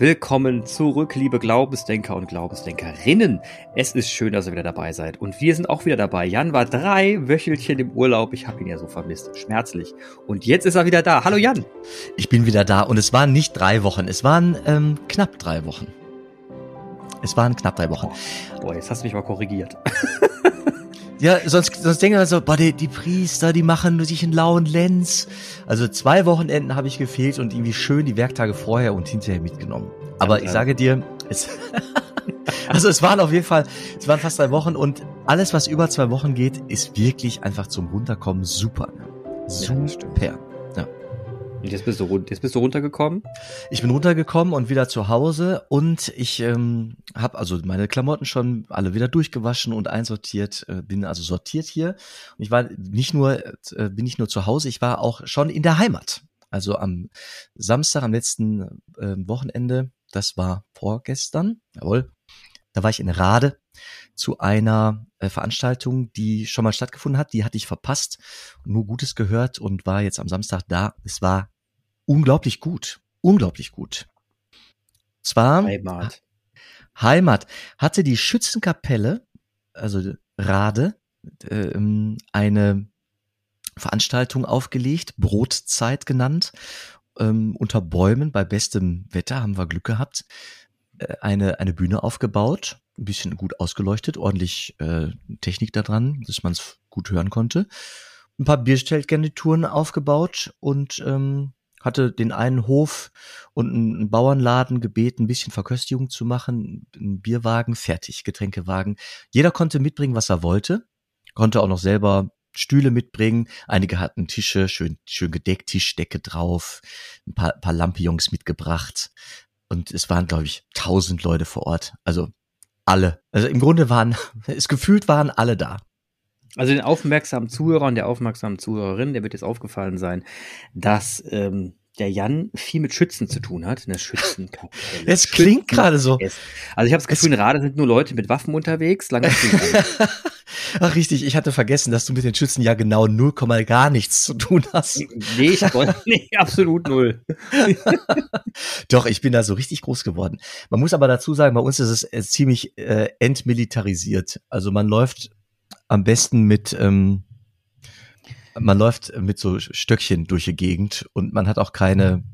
Willkommen zurück, liebe Glaubensdenker und Glaubensdenkerinnen. Es ist schön, dass ihr wieder dabei seid. Und wir sind auch wieder dabei. Jan war drei Wöchelchen im Urlaub. Ich habe ihn ja so vermisst. Schmerzlich. Und jetzt ist er wieder da. Hallo Jan. Ich bin wieder da. Und es waren nicht drei Wochen. Es waren ähm, knapp drei Wochen. Es waren knapp drei Wochen. Boah, jetzt hast du mich mal korrigiert. Ja, sonst, sonst denken wir so, boah, die, die Priester, die machen sich einen lauen Lenz. Also zwei Wochenenden habe ich gefehlt und irgendwie schön die Werktage vorher und hinterher mitgenommen. Aber ich sage dir, es, also es waren auf jeden Fall, es waren fast drei Wochen und alles, was über zwei Wochen geht, ist wirklich einfach zum Runterkommen super. Super. Ja, und jetzt bist du, jetzt bist du runtergekommen? Ich bin runtergekommen und wieder zu Hause und ich ähm, habe also meine Klamotten schon alle wieder durchgewaschen und einsortiert, äh, bin also sortiert hier. Und ich war nicht nur, äh, bin nicht nur zu Hause, ich war auch schon in der Heimat. Also am Samstag, am letzten äh, Wochenende, das war vorgestern, jawohl, da war ich in Rade zu einer äh, Veranstaltung, die schon mal stattgefunden hat. Die hatte ich verpasst nur Gutes gehört und war jetzt am Samstag da. Es war unglaublich gut. Unglaublich gut. Zwar Heimat. Heimat hatte die Schützenkapelle, also Rade, äh, eine Veranstaltung aufgelegt, Brotzeit genannt, ähm, unter Bäumen bei bestem Wetter haben wir Glück gehabt, äh, eine, eine Bühne aufgebaut ein bisschen gut ausgeleuchtet, ordentlich äh, Technik da dran, dass man es gut hören konnte. Ein paar Bierstellgarnituren aufgebaut und ähm, hatte den einen Hof und einen Bauernladen gebeten, ein bisschen Verköstigung zu machen, einen Bierwagen, fertig, Getränkewagen. Jeder konnte mitbringen, was er wollte, konnte auch noch selber Stühle mitbringen. Einige hatten Tische, schön, schön gedeckt, Tischdecke drauf, ein paar, paar Lampions mitgebracht. Und es waren, glaube ich, tausend Leute vor Ort. Also alle. Also im Grunde waren, es gefühlt waren alle da. Also den aufmerksamen Zuhörer und der aufmerksamen Zuhörerin, der wird jetzt aufgefallen sein, dass ähm, der Jan viel mit Schützen zu tun hat, in der Schützenkapelle. Es klingt gerade so. Also ich habe das Gefühl, in Rade sind nur Leute mit Waffen unterwegs. Lange Ach richtig, ich hatte vergessen, dass du mit den Schützen ja genau null Komma gar nichts zu tun hast. Nee, ich wollte, nee, absolut null. Doch, ich bin da so richtig groß geworden. Man muss aber dazu sagen, bei uns ist es äh, ziemlich äh, entmilitarisiert. Also man läuft am besten mit ähm, man läuft mit so Stöckchen durch die Gegend und man hat auch keine,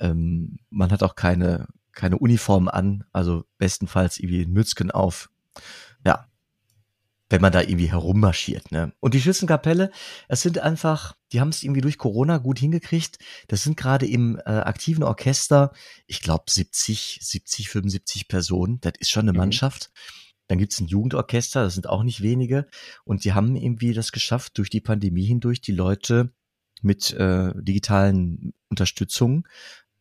ähm, man hat auch keine, keine Uniform an, also bestenfalls irgendwie Mützken auf. Ja. Wenn man da irgendwie herummarschiert, ne? Und die Schützenkapelle, es sind einfach, die haben es irgendwie durch Corona gut hingekriegt. Das sind gerade im äh, aktiven Orchester, ich glaube 70, 70, 75 Personen. Das ist schon eine mhm. Mannschaft. Dann gibt's ein Jugendorchester, das sind auch nicht wenige. Und die haben irgendwie das geschafft, durch die Pandemie hindurch die Leute mit äh, digitalen Unterstützung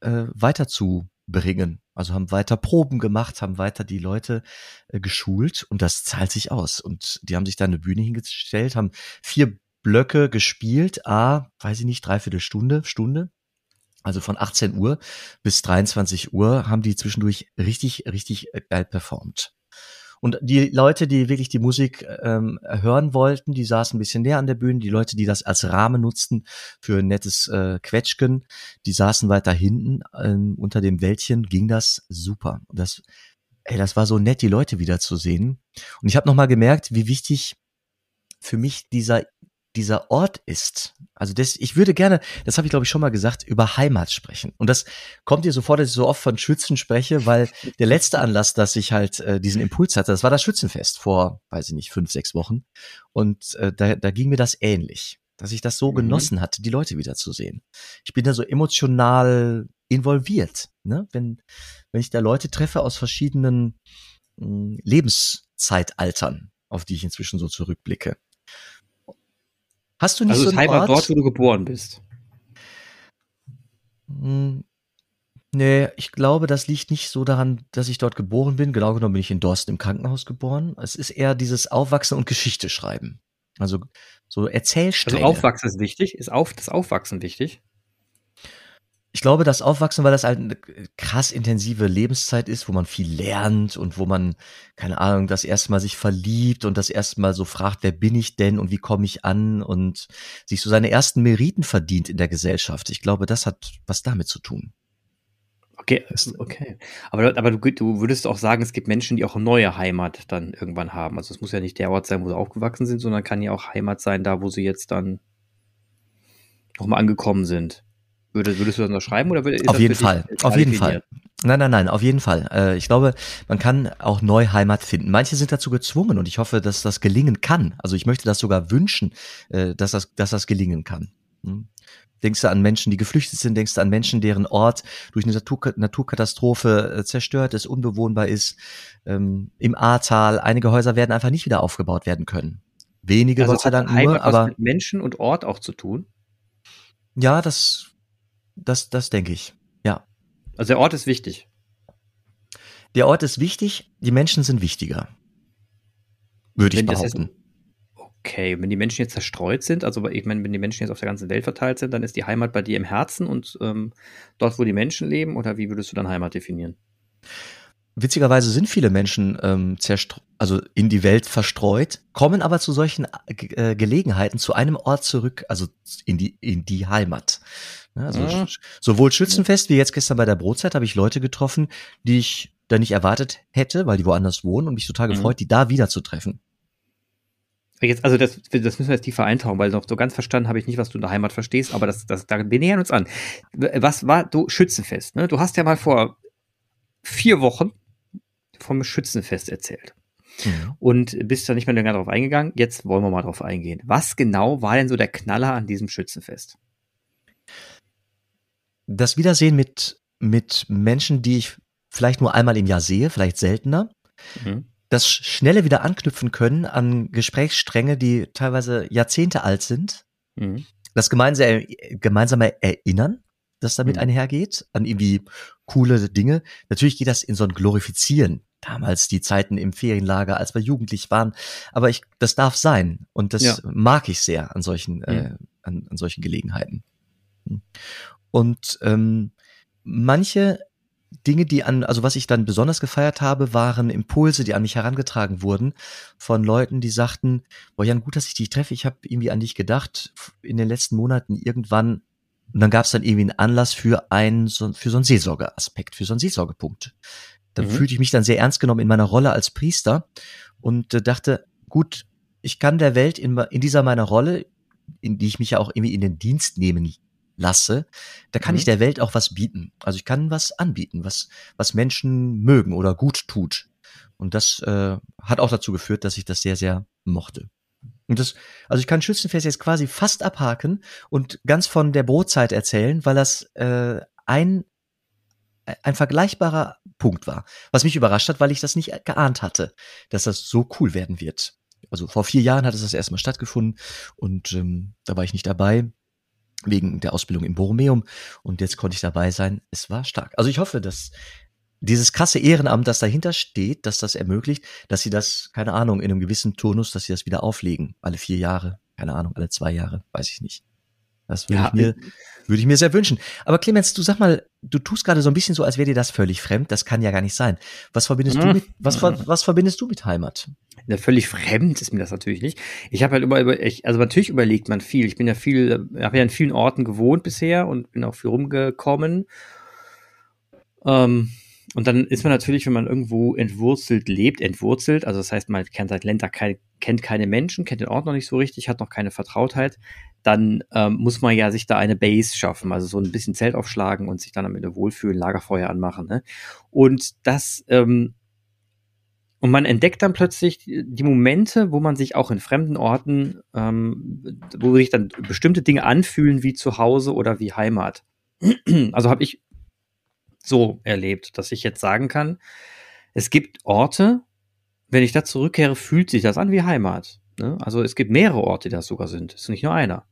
äh, weiterzubringen. Also haben weiter Proben gemacht, haben weiter die Leute äh, geschult und das zahlt sich aus. Und die haben sich da eine Bühne hingestellt, haben vier Blöcke gespielt, a, weiß ich nicht, dreiviertel Stunde, Stunde. Also von 18 Uhr bis 23 Uhr haben die zwischendurch richtig, richtig äh, geil performt. Und die Leute, die wirklich die Musik ähm, hören wollten, die saßen ein bisschen näher an der Bühne. Die Leute, die das als Rahmen nutzten für ein nettes äh, Quetschken, die saßen weiter hinten. Ähm, unter dem Wäldchen ging das super. Das, ey, das war so nett, die Leute wiederzusehen. Und ich habe nochmal gemerkt, wie wichtig für mich dieser dieser Ort ist. Also das, ich würde gerne, das habe ich glaube ich schon mal gesagt, über Heimat sprechen. Und das kommt dir so vor, dass ich so oft von Schützen spreche, weil der letzte Anlass, dass ich halt äh, diesen Impuls hatte, das war das Schützenfest vor, weiß ich nicht, fünf, sechs Wochen. Und äh, da, da ging mir das ähnlich, dass ich das so mhm. genossen hatte, die Leute wiederzusehen. Ich bin da so emotional involviert, ne? wenn, wenn ich da Leute treffe aus verschiedenen mh, hm, Lebenszeitaltern, auf die ich inzwischen so zurückblicke. Hast du nicht also so einen Heimat Ort? dort, wo du geboren bist? Hm, nee, ich glaube, das liegt nicht so daran, dass ich dort geboren bin. Genau genommen bin ich in Dorsten im Krankenhaus geboren. Es ist eher dieses Aufwachsen und Geschichte schreiben. Also so Erzählstränge. Also Aufwachsen ist wichtig. Ist auf, das Aufwachsen wichtig? Ich glaube, das Aufwachsen, weil das halt eine krass intensive Lebenszeit ist, wo man viel lernt und wo man, keine Ahnung, das erste Mal sich verliebt und das erste Mal so fragt, wer bin ich denn und wie komme ich an und sich so seine ersten Meriten verdient in der Gesellschaft. Ich glaube, das hat was damit zu tun. Okay, okay. Aber, aber du, du würdest auch sagen, es gibt Menschen, die auch eine neue Heimat dann irgendwann haben. Also es muss ja nicht der Ort sein, wo sie aufgewachsen sind, sondern kann ja auch Heimat sein, da wo sie jetzt dann nochmal angekommen sind. Würdest, würdest du das noch schreiben oder ist Auf jeden Fall, auf jeden Fall. Nein, nein, nein, auf jeden Fall. Äh, ich glaube, man kann auch neu Heimat finden. Manche sind dazu gezwungen und ich hoffe, dass das gelingen kann. Also ich möchte das sogar wünschen, äh, dass das, dass das gelingen kann. Hm? Denkst du an Menschen, die geflüchtet sind? Denkst du an Menschen, deren Ort durch eine Natur Naturkatastrophe äh, zerstört ist, unbewohnbar ist? Ähm, Im Ahrtal, einige Häuser werden einfach nicht wieder aufgebaut werden können. Wenige, also Gott sei Dank nur, aber mit Menschen und Ort auch zu tun. Ja, das, das, das denke ich. Ja. Also der Ort ist wichtig. Der Ort ist wichtig, die Menschen sind wichtiger. Würde ich behaupten. okay, wenn die Menschen jetzt zerstreut sind, also ich meine, wenn die Menschen jetzt auf der ganzen Welt verteilt sind, dann ist die Heimat bei dir im Herzen und ähm, dort, wo die Menschen leben, oder wie würdest du dann Heimat definieren? Witzigerweise sind viele Menschen ähm, also in die Welt verstreut, kommen aber zu solchen äh, Gelegenheiten zu einem Ort zurück, also in die in die Heimat. Also ja. sowohl Schützenfest wie jetzt gestern bei der Brotzeit habe ich Leute getroffen, die ich da nicht erwartet hätte, weil die woanders wohnen und mich total mhm. gefreut, die da wieder zu treffen. Jetzt, also das, das müssen wir jetzt tiefer eintauchen, weil noch so ganz verstanden habe ich nicht, was du in der Heimat verstehst, aber das, das, da, wir nähern uns an. Was war du Schützenfest? Ne? Du hast ja mal vor vier Wochen vom Schützenfest erzählt. Mhm. Und bist da nicht mehr länger drauf eingegangen. Jetzt wollen wir mal drauf eingehen. Was genau war denn so der Knaller an diesem Schützenfest? Das Wiedersehen mit, mit Menschen, die ich vielleicht nur einmal im Jahr sehe, vielleicht seltener, mhm. das schnelle wieder anknüpfen können an Gesprächsstränge, die teilweise Jahrzehnte alt sind, mhm. das gemeinsame, gemeinsame Erinnern, das damit mhm. einhergeht, an irgendwie coole Dinge. Natürlich geht das in so ein Glorifizieren. Damals die Zeiten im Ferienlager, als wir jugendlich waren. Aber ich, das darf sein. Und das ja. mag ich sehr an solchen, äh, an, an solchen Gelegenheiten. Und ähm, manche Dinge, die an, also was ich dann besonders gefeiert habe, waren Impulse, die an mich herangetragen wurden von Leuten, die sagten, boah Jan, gut, dass ich dich treffe, ich habe irgendwie an dich gedacht in den letzten Monaten irgendwann und dann gab es dann irgendwie einen Anlass für einen, für so einen Seelsorgeaspekt, für so einen Seelsorgepunkt. Dann mhm. fühlte ich mich dann sehr ernst genommen in meiner Rolle als Priester und äh, dachte, gut, ich kann der Welt in, in dieser meiner Rolle, in die ich mich ja auch irgendwie in den Dienst nehmen lasse, da kann mhm. ich der Welt auch was bieten. Also ich kann was anbieten, was, was Menschen mögen oder gut tut. Und das äh, hat auch dazu geführt, dass ich das sehr, sehr mochte. Und das, also ich kann Schützenfest jetzt quasi fast abhaken und ganz von der Brotzeit erzählen, weil das äh, ein ein vergleichbarer Punkt war, was mich überrascht hat, weil ich das nicht geahnt hatte, dass das so cool werden wird. Also vor vier Jahren hat es das erstmal stattgefunden und ähm, da war ich nicht dabei wegen der Ausbildung im Borromeum und jetzt konnte ich dabei sein. Es war stark. Also ich hoffe, dass dieses krasse Ehrenamt, das dahinter steht, dass das ermöglicht, dass sie das, keine Ahnung, in einem gewissen Turnus, dass sie das wieder auflegen. Alle vier Jahre, keine Ahnung, alle zwei Jahre, weiß ich nicht. Das würde ja, ich mir, würde ich mir sehr wünschen. Aber Clemens, du sag mal, du tust gerade so ein bisschen so, als wäre dir das völlig fremd. Das kann ja gar nicht sein. Was verbindest hm. du mit, was, was verbindest du mit Heimat? Ja, völlig fremd ist mir das natürlich nicht. Ich habe halt immer über, ich, also natürlich überlegt man viel. Ich bin ja viel, habe ja in vielen Orten gewohnt bisher und bin auch viel rumgekommen. Ähm, und dann ist man natürlich, wenn man irgendwo entwurzelt lebt, entwurzelt, also das heißt, man kennt seit Länder keine, kennt keine Menschen, kennt den Ort noch nicht so richtig, hat noch keine Vertrautheit, dann ähm, muss man ja sich da eine Base schaffen, also so ein bisschen Zelt aufschlagen und sich dann damit wohlfühlen, Lagerfeuer anmachen. Ne? Und das ähm, und man entdeckt dann plötzlich die Momente, wo man sich auch in fremden Orten, ähm, wo sich dann bestimmte Dinge anfühlen wie zu Hause oder wie Heimat. Also habe ich so erlebt, dass ich jetzt sagen kann, es gibt Orte, wenn ich da zurückkehre, fühlt sich das an wie Heimat. Ne? Also es gibt mehrere Orte, die das sogar sind. Es ist nicht nur einer.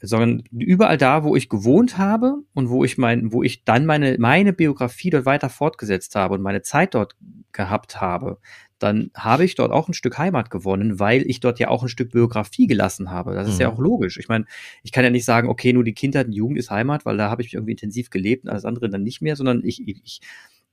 Sondern überall da, wo ich gewohnt habe und wo ich mein, wo ich dann meine, meine Biografie dort weiter fortgesetzt habe und meine Zeit dort gehabt habe, dann habe ich dort auch ein Stück Heimat gewonnen, weil ich dort ja auch ein Stück Biografie gelassen habe. Das ist mhm. ja auch logisch. Ich meine, ich kann ja nicht sagen, okay, nur die Kindheit und Jugend ist Heimat, weil da habe ich irgendwie intensiv gelebt und alles andere dann nicht mehr, sondern ich, ich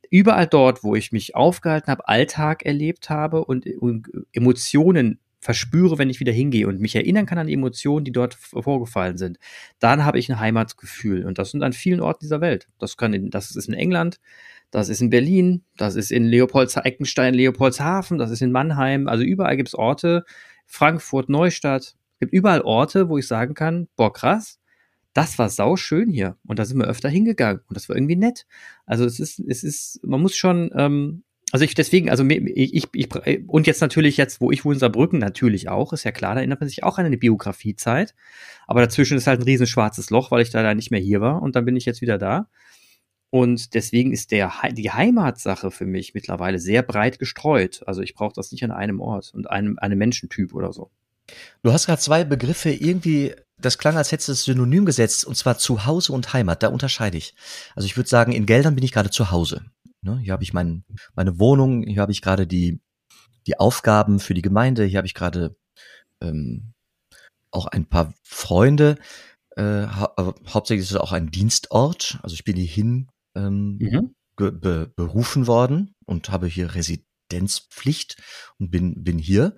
überall dort, wo ich mich aufgehalten habe, Alltag erlebt habe und, und Emotionen verspüre, wenn ich wieder hingehe und mich erinnern kann an die Emotionen, die dort vorgefallen sind, dann habe ich ein Heimatgefühl. Und das sind an vielen Orten dieser Welt. Das kann in, das ist in England, das ist in Berlin, das ist in Leopolds Eckenstein, Leopoldshafen, das ist in Mannheim. Also überall gibt es Orte, Frankfurt, Neustadt. Es gibt überall Orte, wo ich sagen kann, boah, krass, das war sau schön hier. Und da sind wir öfter hingegangen. Und das war irgendwie nett. Also es ist, es ist, man muss schon, ähm, also ich deswegen, also ich, ich, ich, und jetzt natürlich jetzt, wo ich wohne Saarbrücken, natürlich auch, ist ja klar, da erinnert man sich auch an eine Biografiezeit. Aber dazwischen ist halt ein riesen schwarzes Loch, weil ich da, da nicht mehr hier war und dann bin ich jetzt wieder da. Und deswegen ist der, die Heimatsache für mich mittlerweile sehr breit gestreut. Also ich brauche das nicht an einem Ort und einem, einem Menschentyp oder so. Du hast gerade zwei Begriffe irgendwie, das klang, als hättest du es synonym gesetzt, und zwar Zuhause und Heimat. Da unterscheide ich. Also ich würde sagen, in Geldern bin ich gerade zu Hause. Ne? Hier habe ich mein, meine Wohnung, hier habe ich gerade die, die Aufgaben für die Gemeinde, hier habe ich gerade ähm, auch ein paar Freunde. Äh, hau hauptsächlich ist es auch ein Dienstort. Also ich bin hierhin ähm, mhm. be berufen worden und habe hier Residenzpflicht und bin, bin hier.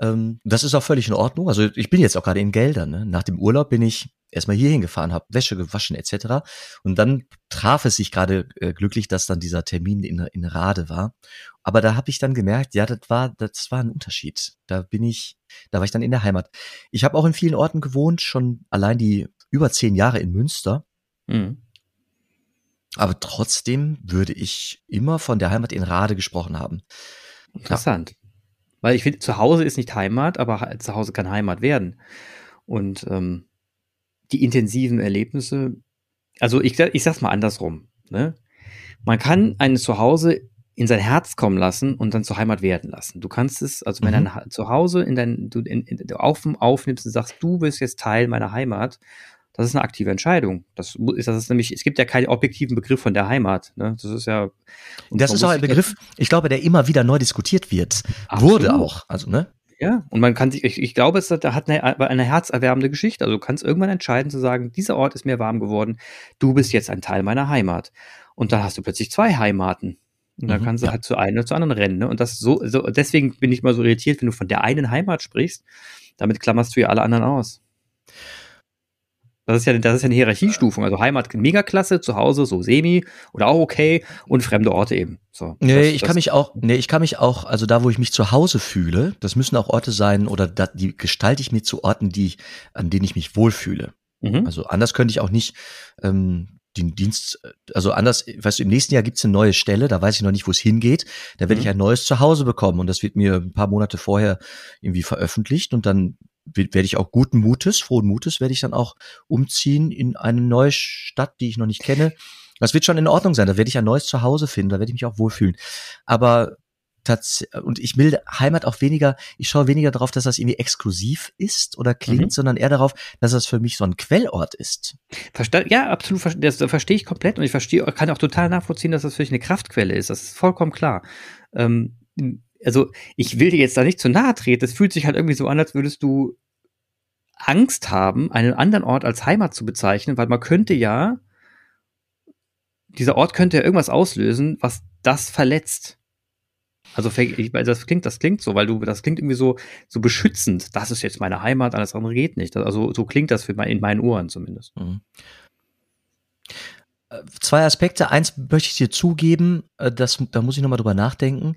Ähm, das ist auch völlig in Ordnung. Also ich bin jetzt auch gerade in Geldern. Ne? Nach dem Urlaub bin ich erstmal hier hingefahren, habe Wäsche gewaschen etc. Und dann traf es sich gerade äh, glücklich, dass dann dieser Termin in, in Rade war. Aber da habe ich dann gemerkt, ja, das war, das war ein Unterschied. Da bin ich, da war ich dann in der Heimat. Ich habe auch in vielen Orten gewohnt, schon allein die über zehn Jahre in Münster. Mhm. Aber trotzdem würde ich immer von der Heimat in Rade gesprochen haben. Interessant. Ja. Weil ich finde, zu Hause ist nicht Heimat, aber zu Hause kann Heimat werden. Und ähm, die intensiven Erlebnisse, also ich, ich sag's mal andersrum. Ne? Man kann ein Zuhause in sein Herz kommen lassen und dann zur Heimat werden lassen. Du kannst es, also wenn mhm. dein Zuhause in dein, du in, in, auf, aufnimmst und sagst, du bist jetzt Teil meiner Heimat, das ist eine aktive Entscheidung. Das ist, das ist nämlich, es gibt ja keinen objektiven Begriff von der Heimat. Ne? Das ist ja. das ist auch ein Begriff, ich glaube, der immer wieder neu diskutiert wird. Absolut. Wurde auch. Also, ne? Ja, und man kann sich, ich, ich glaube, es hat, hat eine, eine herzerwärmende Geschichte. Also du kannst irgendwann entscheiden zu sagen, dieser Ort ist mir warm geworden, du bist jetzt ein Teil meiner Heimat. Und dann hast du plötzlich zwei Heimaten. Und dann mhm, kannst du ja. halt zu einer oder zu anderen rennen. Ne? Und das so, so, deswegen bin ich mal so irritiert, wenn du von der einen Heimat sprichst, damit klammerst du ja alle anderen aus. Das ist ja, das ist ja eine Hierarchiestufung. Also Heimat Megaklasse, zu Hause so semi oder auch okay und fremde Orte eben. So. Nee, das, ich das kann mich auch, nee, ich kann mich auch, also da, wo ich mich zu Hause fühle, das müssen auch Orte sein oder da, die gestalte ich mir zu Orten, die ich, an denen ich mich wohlfühle. Mhm. Also anders könnte ich auch nicht ähm, den Dienst, also anders, weißt du, im nächsten Jahr gibt's eine neue Stelle, da weiß ich noch nicht, wo es hingeht. Da werde mhm. ich ein neues Zuhause bekommen und das wird mir ein paar Monate vorher irgendwie veröffentlicht und dann werde ich auch guten Mutes, frohen Mutes, werde ich dann auch umziehen in eine neue Stadt, die ich noch nicht kenne. Das wird schon in Ordnung sein. Da werde ich ein neues Zuhause finden. Da werde ich mich auch wohlfühlen. Aber und ich will Heimat auch weniger, ich schaue weniger darauf, dass das irgendwie exklusiv ist oder klingt, mhm. sondern eher darauf, dass das für mich so ein Quellort ist. Versta ja, absolut, das verstehe ich komplett und ich verstehe, kann auch total nachvollziehen, dass das für mich eine Kraftquelle ist. Das ist vollkommen klar. Ähm, also ich will dir jetzt da nicht zu nahe treten, es fühlt sich halt irgendwie so an, als würdest du Angst haben, einen anderen Ort als Heimat zu bezeichnen, weil man könnte ja, dieser Ort könnte ja irgendwas auslösen, was das verletzt. Also das klingt, das klingt so, weil du, das klingt irgendwie so, so beschützend. Das ist jetzt meine Heimat, alles andere geht nicht. Also so klingt das für mein, in meinen Ohren zumindest. Mhm. Äh, zwei Aspekte. Eins möchte ich dir zugeben, äh, das, da muss ich nochmal drüber nachdenken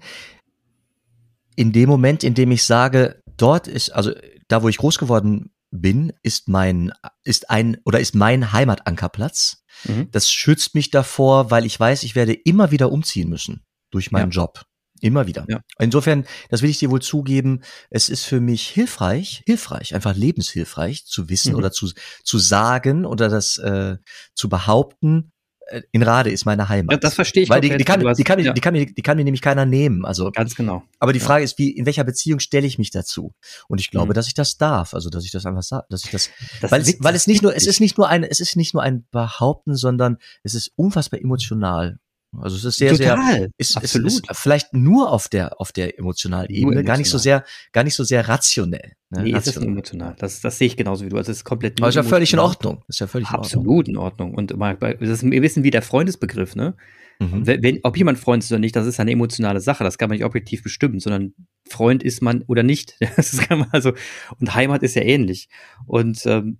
in dem Moment, in dem ich sage, dort ist, also da, wo ich groß geworden bin, ist mein, ist ein oder ist mein Heimatankerplatz. Mhm. Das schützt mich davor, weil ich weiß, ich werde immer wieder umziehen müssen durch meinen ja. Job. Immer wieder. Ja. Insofern, das will ich dir wohl zugeben, es ist für mich hilfreich, hilfreich, einfach lebenshilfreich zu wissen mhm. oder zu, zu sagen oder das äh, zu behaupten, äh, in Rade ist meine Heimat. Ja, das verstehe ich. Weil die, die, kann, die, kann, ja. die, kann, die kann mir nämlich keiner nehmen. Also ganz genau. Aber die Frage ja. ist, wie in welcher Beziehung stelle ich mich dazu? Und ich glaube, mhm. dass ich das darf. Also dass ich das einfach sage, dass ich das, das weil, es, weil es nicht nur, es ist nicht nur ein, es ist nicht nur ein Behaupten, sondern es ist unfassbar emotional. Also es ist sehr, Total. sehr, ist, Absolut. ist, ist vielleicht nur auf der, auf der emotionalen Ebene, emotional. gar nicht so sehr, gar nicht so sehr rationell. Ne? Nee, rational. ist es emotional. Das, das sehe ich genauso wie du. Also es ist komplett. Aber ist ja völlig in Ordnung. Ist ja völlig Absolut in Ordnung. in Ordnung. Und das ist ein bisschen wie der Freundesbegriff, ne? Mhm. Wenn, ob jemand Freund ist oder nicht, das ist eine emotionale Sache. Das kann man nicht objektiv bestimmen, sondern Freund ist man oder nicht. Das kann man also, und Heimat ist ja ähnlich. Und ähm,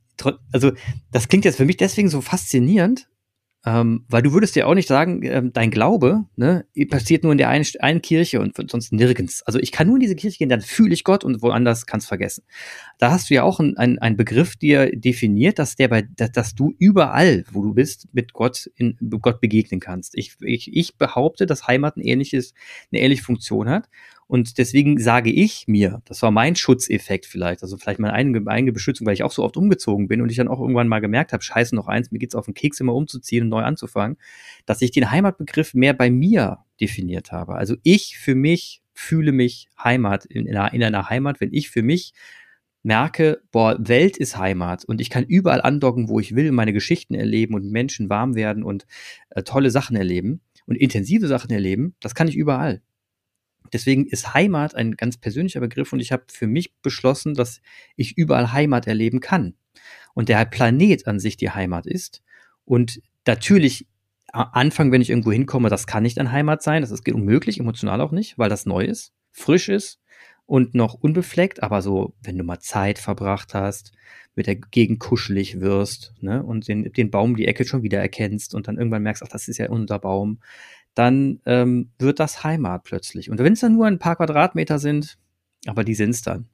also das klingt jetzt für mich deswegen so faszinierend, ähm, weil du würdest ja auch nicht sagen, ähm, dein Glaube ne, passiert nur in der einen, einen Kirche und sonst nirgends. Also ich kann nur in diese Kirche gehen, dann fühle ich Gott und woanders kannst vergessen. Da hast du ja auch einen ein Begriff dir definiert, dass der bei, dass, dass du überall, wo du bist, mit Gott in Gott begegnen kannst. Ich, ich, ich behaupte, dass Heimat ein ähnliches, eine ähnliche Funktion hat. Und deswegen sage ich mir, das war mein Schutzeffekt vielleicht, also vielleicht meine eigene, eigene Beschützung, weil ich auch so oft umgezogen bin und ich dann auch irgendwann mal gemerkt habe, scheiße noch eins, mir geht's auf den Keks immer umzuziehen und neu anzufangen, dass ich den Heimatbegriff mehr bei mir definiert habe. Also ich für mich fühle mich Heimat in, in, einer, in einer Heimat, wenn ich für mich merke, boah, Welt ist Heimat und ich kann überall andocken, wo ich will, meine Geschichten erleben und Menschen warm werden und äh, tolle Sachen erleben und intensive Sachen erleben, das kann ich überall. Deswegen ist Heimat ein ganz persönlicher Begriff und ich habe für mich beschlossen, dass ich überall Heimat erleben kann. Und der Planet an sich die Heimat ist. Und natürlich Anfang, wenn ich irgendwo hinkomme, das kann nicht ein Heimat sein. Das ist unmöglich, emotional auch nicht, weil das neu ist, frisch ist und noch unbefleckt. Aber so, wenn du mal Zeit verbracht hast, mit der Gegend kuschelig wirst ne, und den, den Baum die Ecke schon wieder erkennst und dann irgendwann merkst, ach, das ist ja unser Baum, dann ähm, wird das Heimat plötzlich. Und wenn es dann nur ein paar Quadratmeter sind, aber die sind es dann.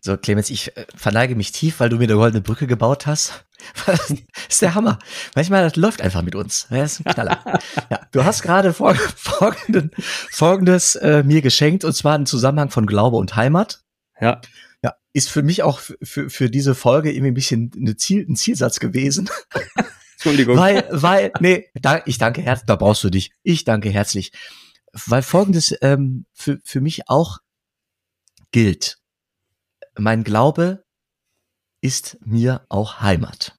So, Clemens, ich äh, verneige mich tief, weil du mir eine goldene Brücke gebaut hast. Das ist der Hammer. Manchmal, das läuft einfach mit uns. Das ist ein Knaller. ja, du hast gerade folgenden, folgendes äh, mir geschenkt, und zwar einen Zusammenhang von Glaube und Heimat. Ja. Ja, ist für mich auch für, für diese Folge irgendwie ein bisschen eine Ziel, ein Zielsatz gewesen. Entschuldigung. Weil, weil, nee, da, ich danke herzlich, da brauchst du dich. Ich danke herzlich. Weil folgendes ähm, für, für mich auch gilt. Mein Glaube ist mir auch Heimat.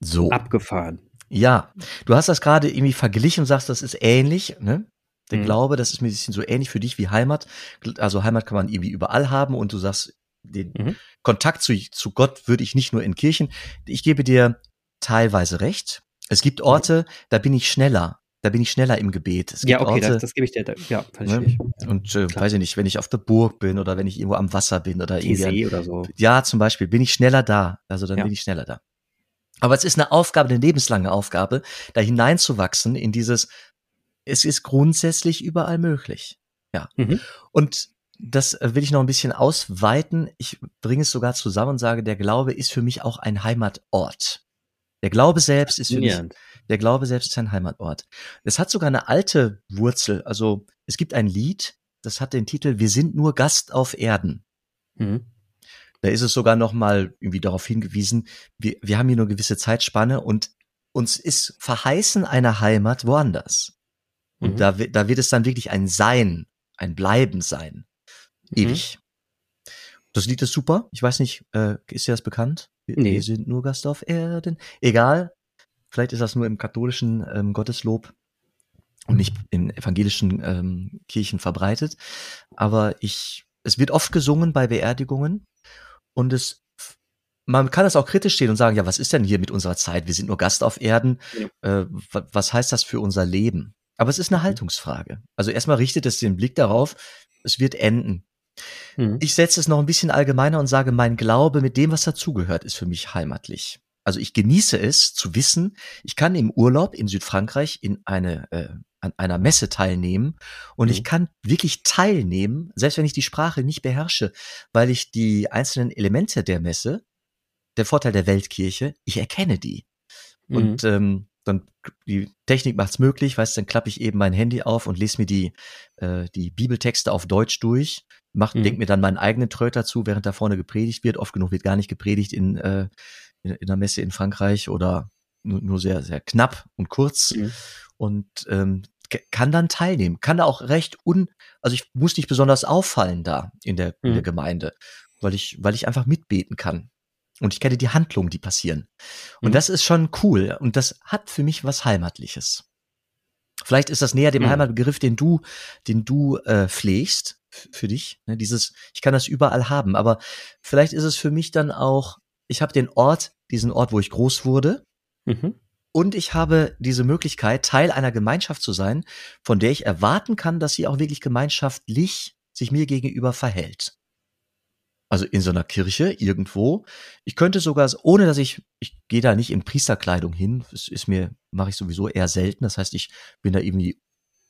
So. Abgefahren. Ja, du hast das gerade irgendwie verglichen und sagst, das ist ähnlich, ne? Der mhm. Glaube, das ist ein bisschen so ähnlich für dich wie Heimat. Also Heimat kann man irgendwie überall haben und du sagst, den mhm. Kontakt zu, zu Gott würde ich nicht nur in Kirchen. Ich gebe dir teilweise recht. Es gibt Orte, da bin ich schneller. Da bin ich schneller im Gebet. Es gibt ja, okay, Orte, das, das gebe ich dir. Da, ja, ne? Und äh, weiß ich nicht, wenn ich auf der Burg bin oder wenn ich irgendwo am Wasser bin oder irgendwie. oder so. Ja, zum Beispiel, bin ich schneller da. Also dann ja. bin ich schneller da. Aber es ist eine Aufgabe, eine lebenslange Aufgabe, da hineinzuwachsen in dieses, es ist grundsätzlich überall möglich. Ja. Mhm. Und das äh, will ich noch ein bisschen ausweiten. Ich bringe es sogar zusammen und sage, der Glaube ist für mich auch ein Heimatort. Der Glaube selbst ist für mich, der Glaube selbst ist ein Heimatort. Es hat sogar eine alte Wurzel. Also es gibt ein Lied, das hat den Titel Wir sind nur Gast auf Erden. Mhm. Da ist es sogar noch mal irgendwie darauf hingewiesen, wir, wir haben hier nur gewisse Zeitspanne und uns ist verheißen eine Heimat woanders. Und mhm. da, da wird es dann wirklich ein Sein, ein Bleiben sein. Mhm. Ewig. Mhm. Das Lied ist super. Ich weiß nicht, äh, ist dir das bekannt? Wir, nee. wir sind nur Gast auf Erden. Egal. Vielleicht ist das nur im katholischen ähm, Gotteslob und nicht in evangelischen ähm, Kirchen verbreitet. Aber ich, es wird oft gesungen bei Beerdigungen und es man kann das auch kritisch stehen und sagen, ja, was ist denn hier mit unserer Zeit? Wir sind nur Gast auf Erden. Ja. Äh, was heißt das für unser Leben? Aber es ist eine mhm. Haltungsfrage. Also erstmal richtet es den Blick darauf, es wird enden. Mhm. Ich setze es noch ein bisschen allgemeiner und sage, mein Glaube mit dem, was dazugehört, ist für mich heimatlich. Also ich genieße es zu wissen, ich kann im Urlaub in Südfrankreich in eine äh, an einer Messe teilnehmen und mhm. ich kann wirklich teilnehmen, selbst wenn ich die Sprache nicht beherrsche, weil ich die einzelnen Elemente der Messe, der Vorteil der Weltkirche, ich erkenne die. Mhm. Und ähm, dann die Technik macht's möglich, weißt, dann klappe ich eben mein Handy auf und lese mir die äh, die Bibeltexte auf Deutsch durch macht, mhm. denkt mir dann meinen eigenen Tröter zu, während da vorne gepredigt wird. Oft genug wird gar nicht gepredigt in, äh, in, in der Messe in Frankreich oder nur, nur sehr, sehr knapp und kurz. Mhm. Und ähm, kann dann teilnehmen, kann da auch recht un, also ich muss nicht besonders auffallen da in der, mhm. in der mhm. Gemeinde, weil ich, weil ich einfach mitbeten kann. Und ich kenne die Handlungen, die passieren. Und mhm. das ist schon cool. Und das hat für mich was Heimatliches. Vielleicht ist das näher dem mhm. Heimatbegriff, den du, den du äh, pflegst für dich. Ne? Dieses, ich kann das überall haben, aber vielleicht ist es für mich dann auch, ich habe den Ort, diesen Ort, wo ich groß wurde. Mhm. Und ich habe diese Möglichkeit, Teil einer Gemeinschaft zu sein, von der ich erwarten kann, dass sie auch wirklich gemeinschaftlich sich mir gegenüber verhält. Also in so einer Kirche irgendwo. Ich könnte sogar, ohne dass ich, ich gehe da nicht in Priesterkleidung hin. Das ist mir, mache ich sowieso eher selten. Das heißt, ich bin da irgendwie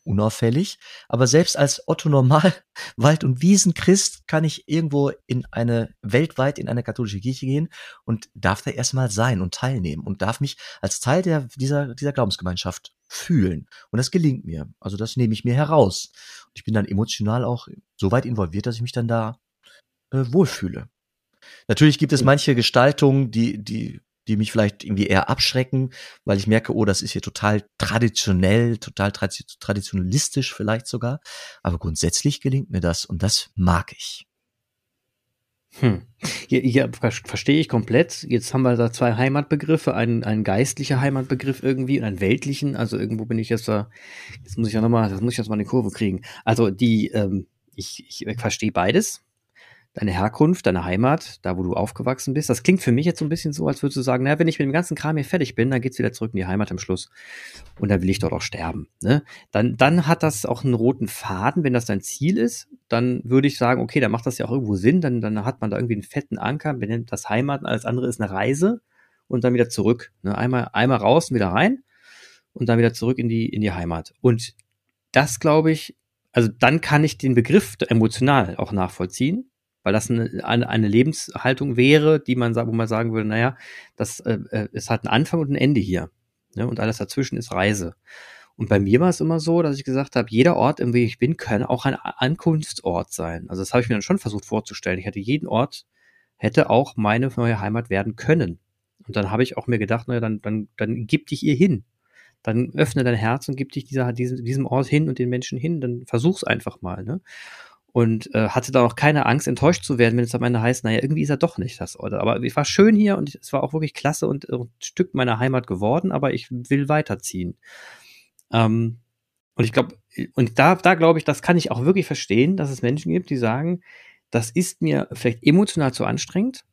unauffällig. Aber selbst als Otto Normal Wald- und Wiesenchrist kann ich irgendwo in eine, weltweit in eine katholische Kirche gehen und darf da erstmal sein und teilnehmen und darf mich als Teil der, dieser, dieser Glaubensgemeinschaft fühlen. Und das gelingt mir. Also das nehme ich mir heraus. Und ich bin dann emotional auch so weit involviert, dass ich mich dann da wohlfühle. Natürlich gibt es manche Gestaltungen, die, die, die mich vielleicht irgendwie eher abschrecken, weil ich merke, oh, das ist hier total traditionell, total traditionalistisch vielleicht sogar. Aber grundsätzlich gelingt mir das und das mag ich. Hm. Hier, hier verstehe ich komplett. Jetzt haben wir da zwei Heimatbegriffe, einen, einen geistlicher Heimatbegriff irgendwie und einen weltlichen. Also irgendwo bin ich jetzt da, jetzt muss ich ja nochmal, das muss ich jetzt mal eine Kurve kriegen. Also die, ähm, ich, ich verstehe beides deine Herkunft, deine Heimat, da wo du aufgewachsen bist. Das klingt für mich jetzt so ein bisschen so, als würdest du sagen, na, wenn ich mit dem ganzen Kram hier fertig bin, dann geht's wieder zurück in die Heimat am Schluss. Und dann will ich dort auch sterben. Ne? Dann, dann hat das auch einen roten Faden, wenn das dein Ziel ist, dann würde ich sagen, okay, dann macht das ja auch irgendwo Sinn, dann, dann hat man da irgendwie einen fetten Anker, benennt das Heimat und alles andere ist eine Reise und dann wieder zurück. Ne? Einmal, einmal raus und wieder rein und dann wieder zurück in die, in die Heimat. Und das glaube ich, also dann kann ich den Begriff emotional auch nachvollziehen weil das eine, eine, Lebenshaltung wäre, die man wo man sagen würde, naja, das äh, äh, es hat einen Anfang und ein Ende hier. Ne? Und alles dazwischen ist Reise. Und bei mir war es immer so, dass ich gesagt habe, jeder Ort, in dem ich bin, kann auch ein Ankunftsort sein. Also das habe ich mir dann schon versucht vorzustellen. Ich hätte jeden Ort, hätte auch meine neue Heimat werden können. Und dann habe ich auch mir gedacht, naja, dann, dann, dann gib dich ihr hin. Dann öffne dein Herz und gib dich dieser, diesem, diesem Ort hin und den Menschen hin. Dann versuch's einfach mal. Ne? Und äh, hatte da auch keine Angst, enttäuscht zu werden, wenn es am Ende heißt, naja, irgendwie ist er doch nicht das Ort. Aber ich war schön hier und es war auch wirklich klasse und ein Stück meiner Heimat geworden, aber ich will weiterziehen. Ähm, und ich glaube, und da, da glaube ich, das kann ich auch wirklich verstehen, dass es Menschen gibt, die sagen, das ist mir vielleicht emotional zu anstrengend.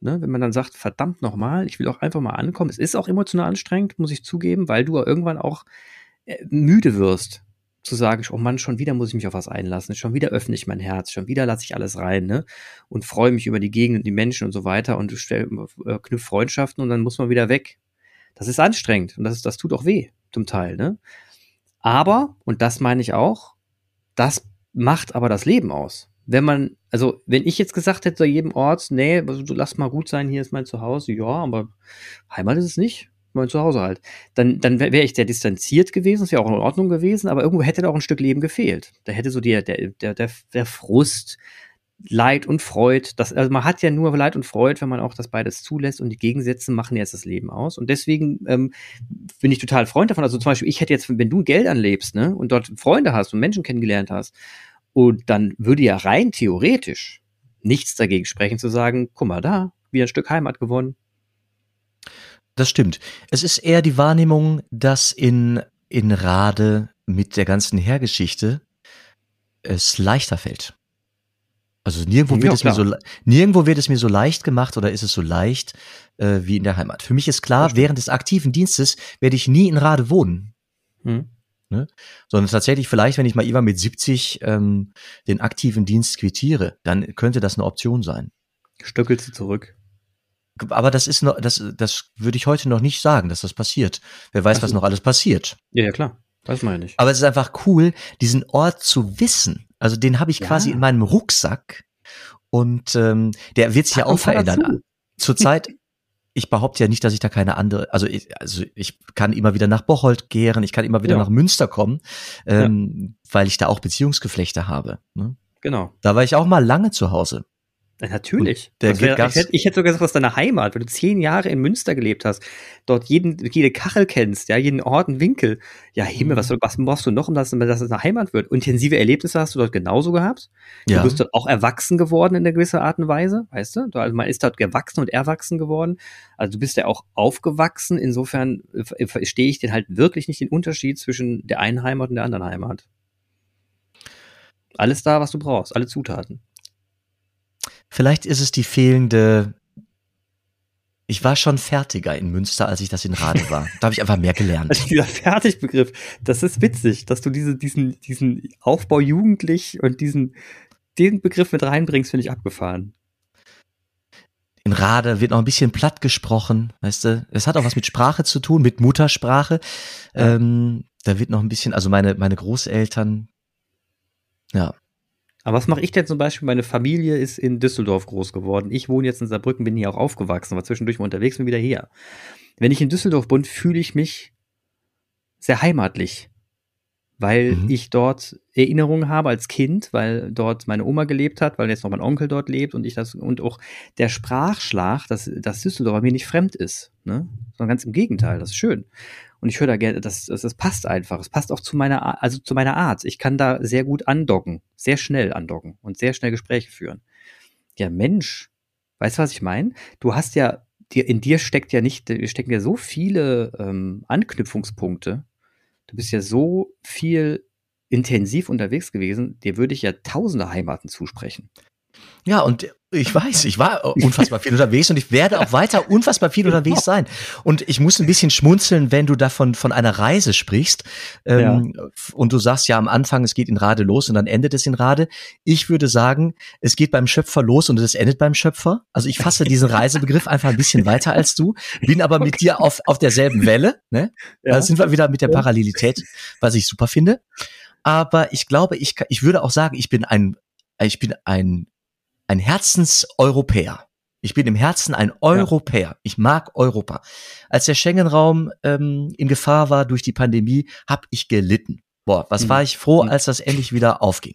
Ne, wenn man dann sagt, verdammt nochmal, ich will auch einfach mal ankommen. Es ist auch emotional anstrengend, muss ich zugeben, weil du irgendwann auch äh, müde wirst zu sagen, oh Mann, schon wieder muss ich mich auf was einlassen, schon wieder öffne ich mein Herz, schon wieder lasse ich alles rein, ne? Und freue mich über die Gegend und die Menschen und so weiter und stell, äh, knüpf Freundschaften und dann muss man wieder weg. Das ist anstrengend und das, ist, das tut auch weh, zum Teil, ne? Aber, und das meine ich auch, das macht aber das Leben aus. Wenn man, also wenn ich jetzt gesagt hätte, jedem Ort, nee, also, lass mal gut sein, hier ist mein Zuhause, ja, aber Heimat ist es nicht mein Zuhause halt. Dann, dann wäre ich sehr distanziert gewesen, das wäre auch in Ordnung gewesen, aber irgendwo hätte da auch ein Stück Leben gefehlt. Da hätte so der, der, der, der, Frust, Leid und Freud, das, also man hat ja nur Leid und Freud, wenn man auch das beides zulässt und die Gegensätze machen jetzt das Leben aus. Und deswegen ähm, bin ich total Freund davon. Also zum Beispiel, ich hätte jetzt, wenn du Geld anlebst, ne, und dort Freunde hast und Menschen kennengelernt hast, und dann würde ja rein theoretisch nichts dagegen sprechen zu sagen, guck mal da, wie ein Stück Heimat gewonnen, das stimmt. Es ist eher die Wahrnehmung, dass in, in Rade mit der ganzen Hergeschichte es leichter fällt. Also nirgendwo wird es mir so nirgendwo wird es mir so leicht gemacht oder ist es so leicht äh, wie in der Heimat. Für mich ist klar, während des aktiven Dienstes werde ich nie in Rade wohnen. Hm. Ne? Sondern tatsächlich vielleicht, wenn ich mal irgendwann mit 70 ähm, den aktiven Dienst quittiere, dann könnte das eine Option sein. Stöckelst du zurück? Aber das ist noch, das, das würde ich heute noch nicht sagen, dass das passiert. Wer weiß, also, was noch alles passiert. Ja, ja, klar. Weiß man ja nicht. Aber es ist einfach cool, diesen Ort zu wissen. Also den habe ich ja. quasi in meinem Rucksack und ähm, der wird sich ja auch verändern. Zurzeit, ich behaupte ja nicht, dass ich da keine andere, also ich, also ich kann immer wieder nach Bocholt kehren, ich kann immer wieder ja. nach Münster kommen, ähm, ja. weil ich da auch Beziehungsgeflechte habe. Ne? Genau. Da war ich auch mal lange zu Hause. Ja, natürlich. Wär, ich, hätte, ich, hätte, sogar gesagt, aus deiner Heimat, wenn du zehn Jahre in Münster gelebt hast, dort jeden, jede Kachel kennst, ja, jeden Ort und Winkel. Ja, Himmel, was, was brauchst du noch, um das, dass es eine Heimat wird? Intensive Erlebnisse hast du dort genauso gehabt. Ja. Du bist dort auch erwachsen geworden in einer gewissen Art und Weise, weißt du? Also man ist dort gewachsen und erwachsen geworden. Also du bist ja auch aufgewachsen. Insofern verstehe ich den halt wirklich nicht den Unterschied zwischen der einen Heimat und der anderen Heimat. Alles da, was du brauchst, alle Zutaten. Vielleicht ist es die fehlende. Ich war schon fertiger in Münster, als ich das in Rade war. Da habe ich einfach mehr gelernt. Also dieser Fertigbegriff, das ist witzig, dass du diese, diesen, diesen Aufbau jugendlich und diesen, den Begriff mit reinbringst, finde ich abgefahren. In Rade wird noch ein bisschen platt gesprochen, weißt du? Es hat auch was mit Sprache zu tun, mit Muttersprache. Ja. Ähm, da wird noch ein bisschen, also meine, meine Großeltern, ja. Aber was mache ich denn zum Beispiel? Meine Familie ist in Düsseldorf groß geworden. Ich wohne jetzt in Saarbrücken, bin hier auch aufgewachsen, war zwischendurch mal unterwegs und wieder hier. Wenn ich in Düsseldorf bin, fühle ich mich sehr heimatlich weil mhm. ich dort Erinnerungen habe als Kind, weil dort meine Oma gelebt hat, weil jetzt noch mein Onkel dort lebt und ich das und auch der Sprachschlag, dass das Düsseldorf mir nicht fremd ist, ne? Sondern ganz im Gegenteil, das ist schön. Und ich höre da gerne, das, das, das passt einfach. Es passt auch zu meiner, also zu meiner Art. Ich kann da sehr gut andocken, sehr schnell andocken und sehr schnell Gespräche führen. Ja, Mensch, weißt du, was ich meine? Du hast ja, dir, in dir steckt ja nicht, stecken ja so viele ähm, Anknüpfungspunkte du bist ja so viel intensiv unterwegs gewesen, dir würde ich ja tausende Heimaten zusprechen. Ja, und ich weiß, ich war unfassbar viel unterwegs und ich werde auch weiter unfassbar viel unterwegs sein. Und ich muss ein bisschen schmunzeln, wenn du davon von einer Reise sprichst ähm, ja. und du sagst ja am Anfang, es geht in Rade los und dann endet es in Rade. Ich würde sagen, es geht beim Schöpfer los und es endet beim Schöpfer. Also ich fasse diesen Reisebegriff einfach ein bisschen weiter als du, bin aber mit dir auf, auf derselben Welle. Ne? Ja. Da sind wir wieder mit der Parallelität, was ich super finde. Aber ich glaube, ich, ich würde auch sagen, ich bin ein, ich bin ein ein Herzenseuropäer. Ich bin im Herzen ein Europäer. Ja. Ich mag Europa. Als der Schengen-Raum ähm, in Gefahr war durch die Pandemie, habe ich gelitten. Boah, was mhm. war ich froh, mhm. als das endlich wieder aufging.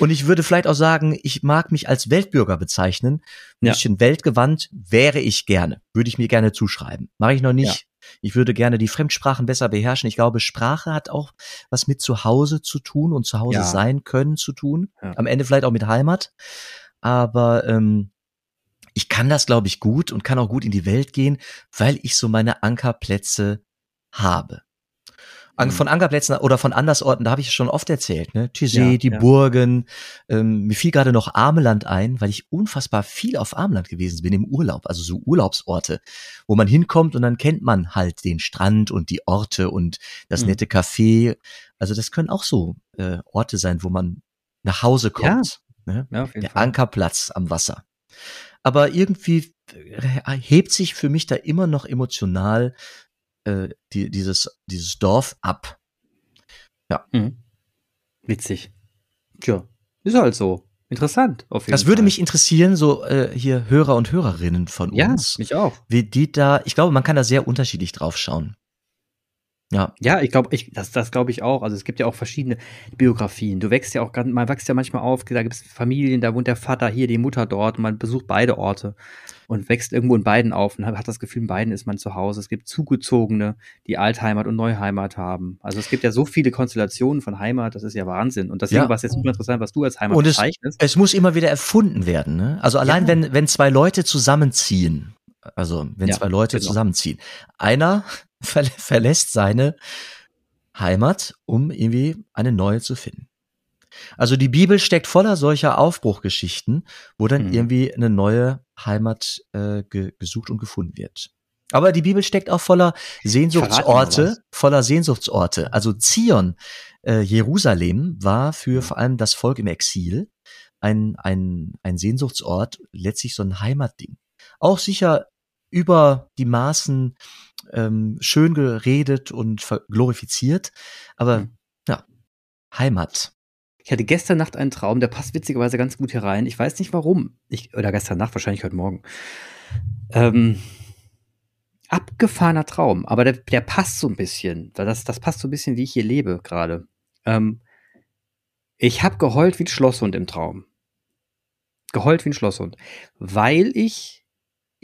Und ich würde vielleicht auch sagen, ich mag mich als Weltbürger bezeichnen. Ein ja. bisschen weltgewandt wäre ich gerne. Würde ich mir gerne zuschreiben. Mache ich noch nicht. Ja. Ich würde gerne die Fremdsprachen besser beherrschen. Ich glaube, Sprache hat auch was mit zu Hause zu tun und zu Hause ja. sein können zu tun. Am Ende vielleicht auch mit Heimat aber ähm, ich kann das, glaube ich, gut und kann auch gut in die Welt gehen, weil ich so meine Ankerplätze habe. Mhm. Von Ankerplätzen oder von Andersorten, da habe ich schon oft erzählt, ne? Tizé, ja, die ja. Burgen. Ähm, mir fiel gerade noch Armeland ein, weil ich unfassbar viel auf Armeland gewesen bin im Urlaub, also so Urlaubsorte, wo man hinkommt und dann kennt man halt den Strand und die Orte und das mhm. nette Café. Also das können auch so äh, Orte sein, wo man nach Hause kommt. Ne? Ja, der Fall. Ankerplatz am Wasser. Aber irgendwie äh, hebt sich für mich da immer noch emotional äh, die, dieses, dieses Dorf ab. Ja. Mhm. Witzig. Tja, ist halt so. Interessant. Auf jeden das würde Fall. mich interessieren, so äh, hier Hörer und Hörerinnen von uns. Ja, mich auch. Wie die da, ich glaube, man kann da sehr unterschiedlich drauf schauen. Ja. Ja, ich glaube, ich, das, das glaube ich auch. Also es gibt ja auch verschiedene Biografien. Du wächst ja auch ganz, man wächst ja manchmal auf, da gibt es Familien, da wohnt der Vater hier, die Mutter dort und man besucht beide Orte und wächst irgendwo in beiden auf und hat das Gefühl, in beiden ist man zu Hause. Es gibt Zugezogene, die Altheimat und Neuheimat haben. Also es gibt ja so viele Konstellationen von Heimat, das ist ja Wahnsinn. Und deswegen ja. war es jetzt super interessant, was du als Heimat und es, bezeichnest. Es muss immer wieder erfunden werden. Ne? Also allein ja. wenn, wenn zwei Leute zusammenziehen, also wenn ja, zwei Leute genau. zusammenziehen, einer ver verlässt seine Heimat, um irgendwie eine neue zu finden. Also die Bibel steckt voller solcher Aufbruchgeschichten, wo dann mhm. irgendwie eine neue Heimat äh, ge gesucht und gefunden wird. Aber die Bibel steckt auch voller Sehnsuchtsorte, voller Sehnsuchtsorte. Also Zion, äh, Jerusalem war für vor allem das Volk im Exil ein, ein, ein Sehnsuchtsort, letztlich so ein Heimatding. Auch sicher über die Maßen ähm, schön geredet und glorifiziert. Aber mhm. ja, Heimat. Ich hatte gestern Nacht einen Traum, der passt witzigerweise ganz gut hier rein. Ich weiß nicht warum. Ich, oder gestern Nacht, wahrscheinlich heute Morgen. Ähm, abgefahrener Traum, aber der, der passt so ein bisschen. Das, das passt so ein bisschen, wie ich hier lebe gerade. Ähm, ich habe geheult wie ein Schlosshund im Traum. Geheult wie ein Schlosshund. Weil ich,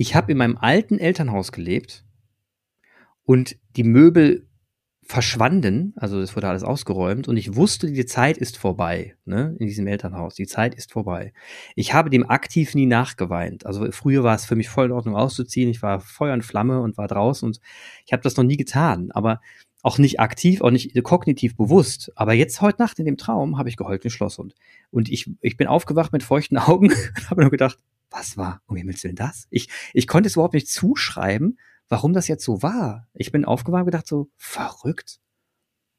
ich habe in meinem alten Elternhaus gelebt und die Möbel verschwanden, also es wurde alles ausgeräumt und ich wusste, die Zeit ist vorbei, ne, in diesem Elternhaus. Die Zeit ist vorbei. Ich habe dem aktiv nie nachgeweint. Also früher war es für mich voll in Ordnung auszuziehen. Ich war Feuer und Flamme und war draußen und ich habe das noch nie getan, aber auch nicht aktiv, auch nicht kognitiv bewusst. Aber jetzt heute Nacht in dem Traum habe ich geheult wie Schlosshund. Und ich, ich bin aufgewacht mit feuchten Augen und habe nur gedacht, was war, um Himmels Willen das? Ich, ich konnte es überhaupt nicht zuschreiben, warum das jetzt so war. Ich bin aufgewacht und gedacht so, verrückt.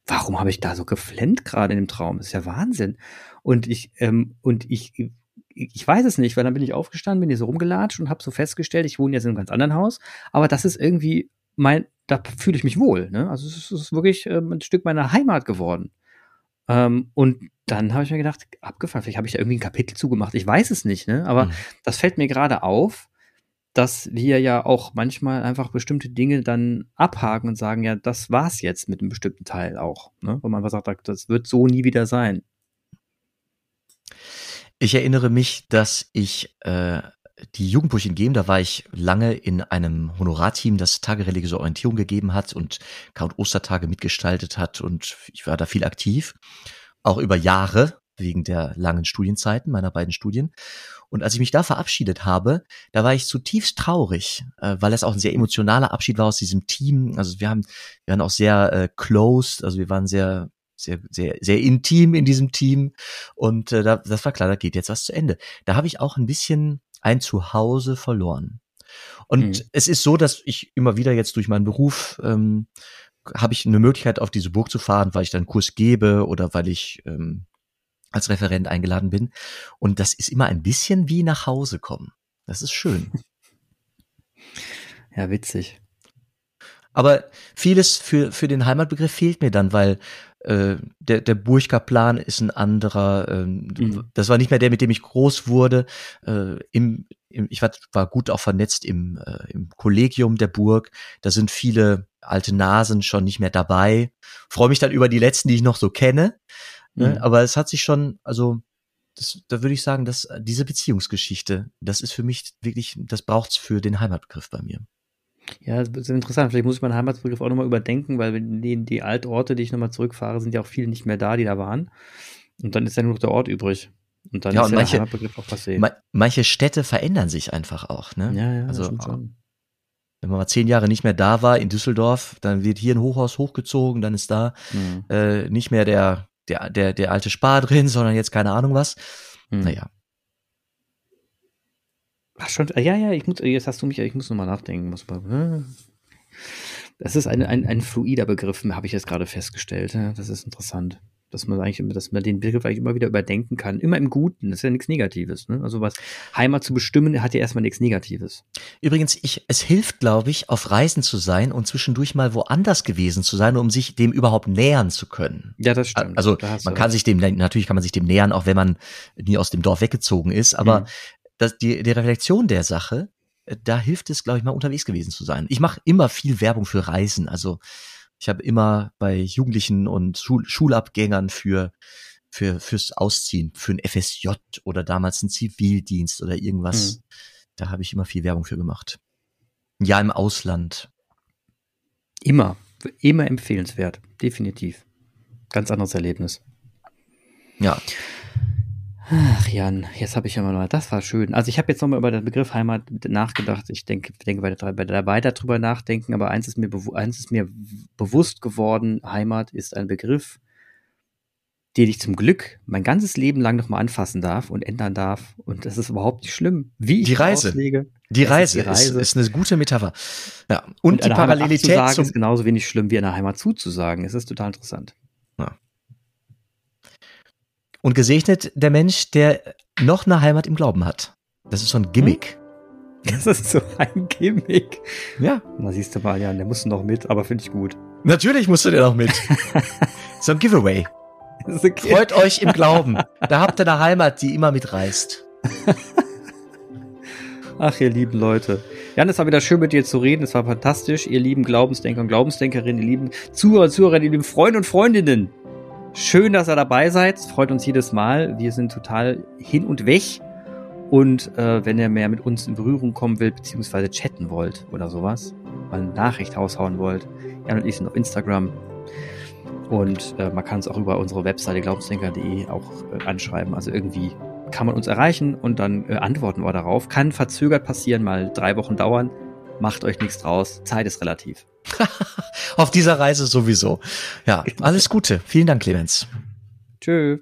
warum habe ich da so geflennt gerade in dem Traum? Das ist ja Wahnsinn. Und ich, ähm, und ich, ich weiß es nicht, weil dann bin ich aufgestanden, bin hier so rumgelatscht und habe so festgestellt, ich wohne jetzt in einem ganz anderen Haus, aber das ist irgendwie mein, da fühle ich mich wohl. Ne? Also es ist wirklich ähm, ein Stück meiner Heimat geworden. Ähm, und dann habe ich mir gedacht, abgefahren, vielleicht habe ich da irgendwie ein Kapitel zugemacht. Ich weiß es nicht, ne? Aber mhm. das fällt mir gerade auf, dass wir ja auch manchmal einfach bestimmte Dinge dann abhaken und sagen, ja, das war's jetzt mit einem bestimmten Teil auch. Ne? Wo man einfach sagt, das wird so nie wieder sein. Ich erinnere mich, dass ich äh, die Jugendburschen geben, da war ich lange in einem Honorarteam, das tagereligiöse Orientierung gegeben hat und Count Ostertage mitgestaltet hat und ich war da viel aktiv, auch über Jahre wegen der langen Studienzeiten meiner beiden Studien. Und als ich mich da verabschiedet habe, da war ich zutiefst traurig, äh, weil es auch ein sehr emotionaler Abschied war aus diesem Team. Also wir haben, wir waren auch sehr äh, closed, also wir waren sehr sehr, sehr, sehr intim in diesem Team. Und äh, da, das war klar, da geht jetzt was zu Ende. Da habe ich auch ein bisschen ein Zuhause verloren. Und mhm. es ist so, dass ich immer wieder jetzt durch meinen Beruf ähm, habe ich eine Möglichkeit, auf diese Burg zu fahren, weil ich dann einen Kurs gebe oder weil ich ähm, als Referent eingeladen bin. Und das ist immer ein bisschen wie nach Hause kommen. Das ist schön. Ja, witzig. Aber vieles für, für den Heimatbegriff fehlt mir dann, weil äh, der, der Burger Plan ist ein anderer. Ähm, mhm. Das war nicht mehr der, mit dem ich groß wurde. Äh, im, im, ich war, war gut auch vernetzt im, äh, im Kollegium der Burg. Da sind viele alte Nasen schon nicht mehr dabei. Freue mich dann über die letzten, die ich noch so kenne. Ne? Mhm. Aber es hat sich schon, also das, da würde ich sagen, dass diese Beziehungsgeschichte, das ist für mich wirklich, das braucht's für den Heimatbegriff bei mir. Ja, das ist interessant. Vielleicht muss ich meinen Heimatbegriff auch nochmal überdenken, weil die, die Altorte, die ich nochmal zurückfahre, sind ja auch viele nicht mehr da, die da waren. Und dann ist ja nur noch der Ort übrig. Und dann ja, ist ja manche, der Heimatbegriff auch passé. Ma manche Städte verändern sich einfach auch. Ne? Ja, ja, also. Wenn man mal zehn Jahre nicht mehr da war in Düsseldorf, dann wird hier ein Hochhaus hochgezogen, dann ist da mhm. äh, nicht mehr der, der, der, der alte Spar drin, sondern jetzt keine Ahnung was. Mhm. Naja, Ach schon, ja, ja, ich muss, jetzt hast du mich, ich muss nochmal nachdenken. Muss mal, das ist ein, ein, ein fluider Begriff, habe ich jetzt gerade festgestellt. Das ist interessant. Dass man eigentlich, dass man den Begriff eigentlich immer wieder überdenken kann. Immer im Guten. Das ist ja nichts Negatives. Ne? Also was Heimat zu bestimmen, hat ja erstmal nichts Negatives. Übrigens, ich, es hilft, glaube ich, auf Reisen zu sein und zwischendurch mal woanders gewesen zu sein, um sich dem überhaupt nähern zu können. Ja, das stimmt. Also man kann sich dem, natürlich kann man sich dem nähern, auch wenn man nie aus dem Dorf weggezogen ist, aber mhm dass die, die Reflexion der Sache, äh, da hilft es, glaube ich, mal unterwegs gewesen zu sein. Ich mache immer viel Werbung für Reisen. Also ich habe immer bei Jugendlichen und Schul Schulabgängern für für fürs Ausziehen, für ein FSJ oder damals ein Zivildienst oder irgendwas. Mhm. Da habe ich immer viel Werbung für gemacht. Ja, im Ausland. Immer, immer empfehlenswert, definitiv. Ganz anderes Erlebnis. Ja. Ach Jan, jetzt habe ich ja mal, das war schön. Also ich habe jetzt nochmal über den Begriff Heimat nachgedacht. Ich denke, denke weiter, weiter drüber nachdenken, aber eins ist mir, eins ist mir bewusst geworden, Heimat ist ein Begriff, den ich zum Glück mein ganzes Leben lang nochmal anfassen darf und ändern darf. Und das ist überhaupt nicht schlimm. Wie ich die Reise. Auslege, die Reise, ist, die Reise. Ist, ist, eine gute Metapher. Ja. Und, und die Parallelität zum ist genauso wenig schlimm wie einer Heimat zuzusagen. Es ist total interessant. Ja. Und gesegnet der Mensch, der noch eine Heimat im Glauben hat. Das ist so ein Gimmick. Hm? Das ist so ein Gimmick. Ja. Na siehst du mal, ja, der muss noch mit, aber finde ich gut. Natürlich musst du der noch mit. so ein Giveaway. Okay. Freut euch im Glauben. Da habt ihr eine Heimat, die immer mitreißt. Ach, ihr lieben Leute. Jan, es war wieder schön mit dir zu reden. Es war fantastisch. Ihr lieben Glaubensdenker und Glaubensdenkerinnen, ihr lieben Zuhörer und Zuhörerinnen, ihr lieben Freunde und Freundinnen. Schön, dass ihr dabei seid. Freut uns jedes Mal. Wir sind total hin und weg. Und äh, wenn ihr mehr mit uns in Berührung kommen will, beziehungsweise chatten wollt oder sowas, mal eine Nachricht raushauen wollt, Jan und ich sind auf Instagram. Und äh, man kann es auch über unsere Webseite glaubensdenker.de auch äh, anschreiben. Also irgendwie kann man uns erreichen und dann äh, antworten wir darauf. Kann verzögert passieren, mal drei Wochen dauern. Macht euch nichts draus. Zeit ist relativ. Auf dieser Reise sowieso. Ja, alles Gute. Vielen Dank, Clemens. Tschö.